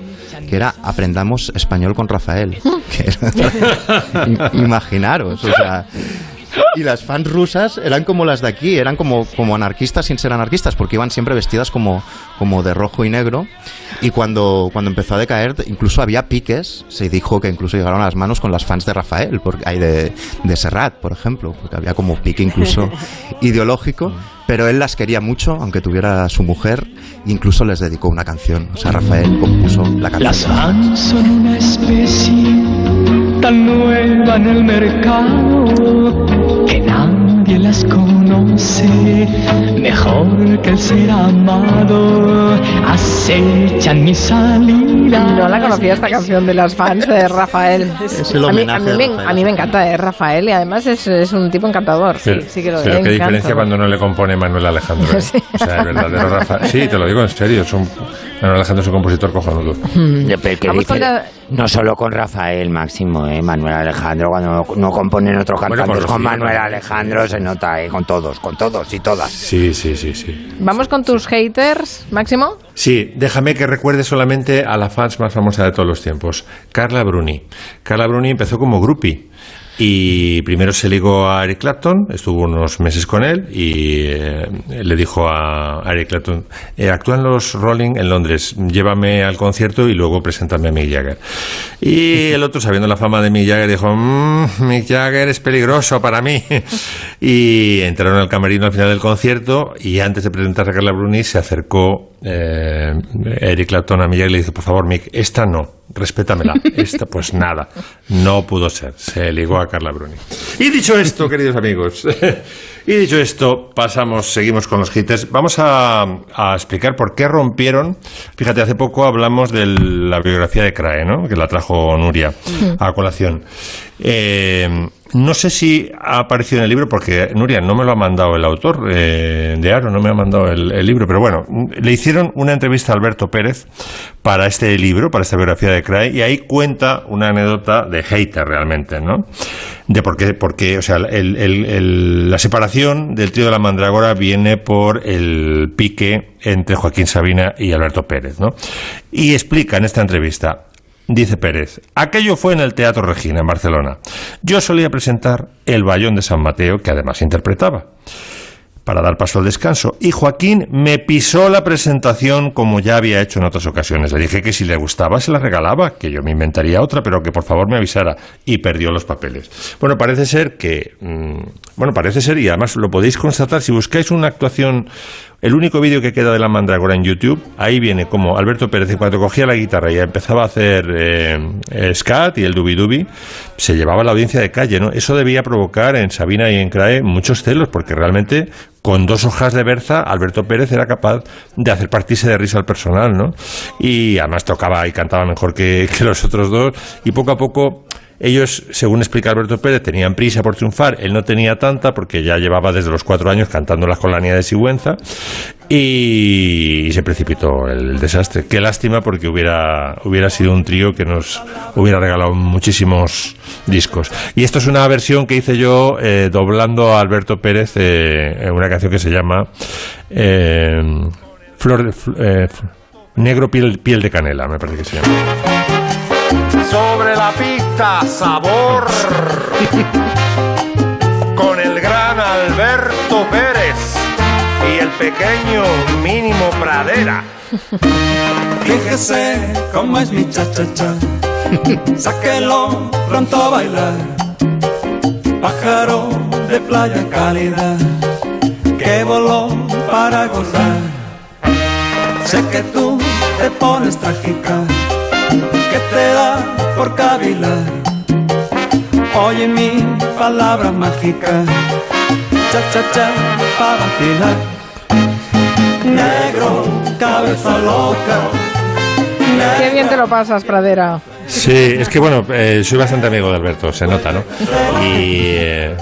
que era Aprendamos Español con Rafael. Era- imaginaros, o sea... Y las fans rusas eran como las de aquí, eran como, como anarquistas sin ser anarquistas, porque iban siempre vestidas como, como de rojo y negro. Y cuando, cuando empezó a decaer, incluso había piques, se dijo que incluso llegaron a las manos con las fans de Rafael, porque hay de, de Serrat, por ejemplo, porque había como pique incluso ideológico, pero él las quería mucho, aunque tuviera su mujer, incluso les dedicó una canción. O sea, Rafael compuso la canción. Las son una especie tan nueva en el mercado nadie las conoce mejor que el ser amado. Acechan mi salida. No la conocía esta canción de las fans de Rafael. Es el a, mí, homenaje a, mí a me, Rafael. a mí me encanta eh, Rafael y además es, es un tipo encantador. Sí, Pero, sí que lo pero es. qué diferencia cuando no le compone Manuel Alejandro. ¿eh? Sí. O sea, el verdadero Rafa. Sí, te lo digo en serio. Es un, Manuel Alejandro es un compositor cojonudo. Ya, pero ¿qué Vamos con dice? la- No solo con Rafael Máximo, ¿eh? Manuel Alejandro, cuando no, componen otros cantantes, con Manuel. Alejandro se nota, ¿eh? Con todos, con todos y todas. Sí, sí, sí, sí. Vamos con tus haters, Máximo. Sí, déjame que recuerde solamente a la fans más famosa de todos los tiempos, Carla Bruni. Carla Bruni empezó como groupie. Y primero se ligó a Eric Clapton, estuvo unos meses con él y eh, le dijo a Eric Clapton, eh, actúan los Rolling en Londres, llévame al concierto y luego preséntame a Mick Jagger. Y el otro, sabiendo la fama de Mick Jagger, dijo, "Mm, Mick Jagger es peligroso para mí. Y entraron al camerino al final del concierto y antes de presentarse a Carla Bruni se acercó eh, Eric Clapton a Mick Jagger y le dice, por favor, Mick, esta no, respétamela. Esta, pues nada, no pudo ser. Se ligó a Carla Bruni. Y dicho esto, queridos amigos, Y dicho esto, pasamos, seguimos con los hitters. Vamos a, a explicar por qué rompieron. Fíjate, hace poco hablamos de la biografía de Crae, ¿no? Que la trajo Nuria a colación. Eh, no sé si ha aparecido en el libro, porque Nuria no me lo ha mandado el autor eh, de Aro, no me ha mandado el, libro, pero bueno, le hicieron una entrevista a Alberto Pérez para este libro, para esta biografía de Crae, y ahí cuenta una anécdota de hater realmente, ¿no? De por qué, por qué, o sea, la separación del trío de la Mandragora viene por el pique entre Joaquín Sabina y Alberto Pérez, ¿no? Y explica en esta entrevista, Dice Pérez, aquello fue en el Teatro Regina, en Barcelona. Yo solía presentar El Bayón de San Mateo, que además interpretaba, para dar paso al descanso. Y Joaquín me pisó la presentación como ya había hecho en otras ocasiones. Le dije que si le gustaba se la regalaba, que yo me inventaría otra, pero que por favor me avisara. Y perdió los papeles. Bueno, parece ser que... mm, bueno, parece ser, y además lo podéis constatar, si buscáis una actuación... El único vídeo que queda de la Mandragora en YouTube, ahí viene como Alberto Pérez, en cuanto cogía la guitarra y empezaba a hacer eh, scat y el dubi dubi, se llevaba la audiencia de calle, ¿no? Eso debía provocar en Sabina y en Crae muchos celos, porque realmente con dos hojas de berza, Alberto Pérez era capaz de hacer partirse de risa al personal, ¿no? Y además tocaba y cantaba mejor que los otros dos, y poco a poco ellos, según explica Alberto Pérez, tenían prisa por triunfar. Él no tenía tanta porque ya llevaba desde los cuatro años cantando la colanía de Sigüenza y, se precipitó el desastre. Qué lástima porque hubiera, hubiera sido un trío que nos hubiera regalado muchísimos discos. Y esto es una versión que hice yo eh, doblando a Alberto Pérez eh, en una canción que se llama eh, Negro piel, piel de canela, me parece que se llama. Sobre la pista, sabor. Con el gran Alberto Pérez y el pequeño Mínimo Pradera. Fíjese cómo es mi cha-cha-cha. Sáquelo pronto a bailar. Pájaro de playa cálida que voló para gozar. Sé que tú te pones trágica, que te da por cavilar. Oye mi palabra mágica, cha-cha-cha para vacilar. Negro, cabeza loca. Qué bien te lo pasas, Pradera. Sí, es que bueno, eh, soy bastante amigo de Alberto, se nota, ¿no? Y eh,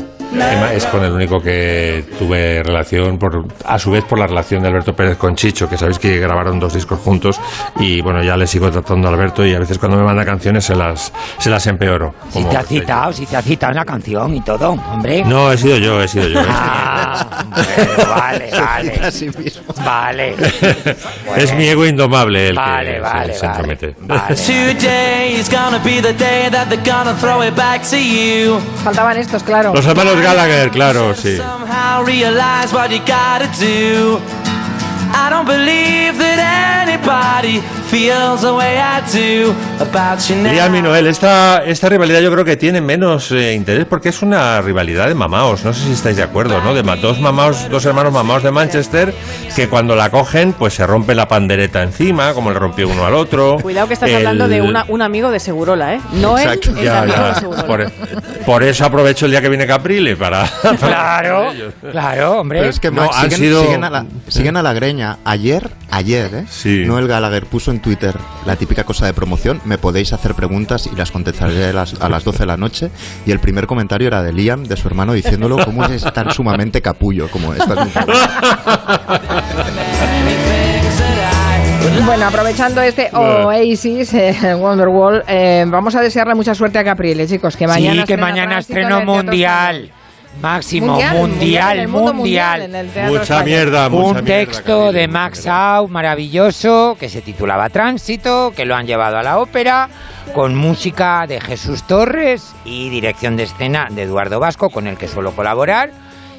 es con el único que tuve relación, por, a su vez por la relación de Alberto Pérez con Chicho, que sabéis que grabaron dos discos juntos y bueno, ya le sigo tratando a Alberto y a veces cuando me manda canciones se las, se las empeoro. Si te ha citado, si te ha citado en la canción y todo, hombre. No, he sido yo, he sido yo. ¿eh? Ah, bueno, vale, vale. Vale. es mi ego indomable el Vale, que vale, se, se vale. entromete. Today is gonna be the day that they're gonna throw it back to you. Faltaban estos, claro. Los hermanos Gallagher, claro, sí. Somehow realize what you gotta do. I don't believe that anybody Liam y Noel, esta, esta rivalidad yo creo que tiene menos eh, interés porque es una rivalidad de mamaos. No sé si estáis de acuerdo, ¿no? De ma- dos mamaos, dos hermanos mamaos de Manchester que cuando la cogen, pues se rompe la pandereta encima, como le rompió uno al otro. Cuidado que estás El- hablando de una- un amigo de Segurola, ¿eh? No el ya, amigo ya. de Segurola. Por, por eso aprovecho el día que viene Caprile para. Claro, claro, hombre. Pero es que No, Max, siguen, sido- siguen a la, siguen a la greña. Ayer, ayer, ¿eh? Noel Gallagher puso en Twitter la típica cosa de promoción. Me podéis hacer preguntas y las contestaré a las, a las 12 de la noche. Y el primer comentario era de Liam, de su hermano, diciéndolo cómo es tan sumamente capullo como estas Bueno, aprovechando este Oasis, eh, Wonderwall, eh, vamos a desearle mucha suerte a Capriles, chicos, que mañana sí, que mañana estreno mundial. Máximo, Mundial, mundial, mundial, en el mundo mundial. mundial, en el Teatro Mucha mierda, mucha Un mierda, texto de Max Au maravilloso que se titulaba Tránsito, que lo han llevado a la ópera, con música de Jesús Torres y dirección de escena de Eduardo Vasco, con el que suelo colaborar.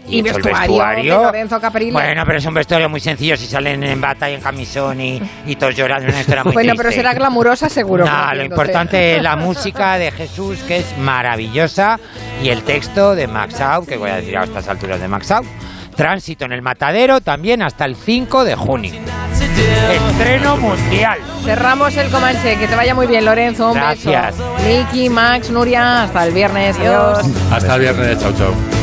Y hecho el vestuario de Lorenzo Caprile. Bueno, pero es un vestuario muy sencillo si salen en bata y en camisón y, y todos llorando. Una historia muy Bueno, pero triste. será glamurosa seguro. No, lo importante es la música de Jesús, que es maravillosa, y el texto de Max Out, que voy a decir a estas alturas de Max Out. Tránsito en el matadero también hasta el 5 de junio. Estreno mundial. Cerramos el Comanche, que te vaya muy bien, Lorenzo. Un Gracias. beso. Miki, Max, Nuria, hasta el viernes. Adiós. Hasta el viernes, chao, chao.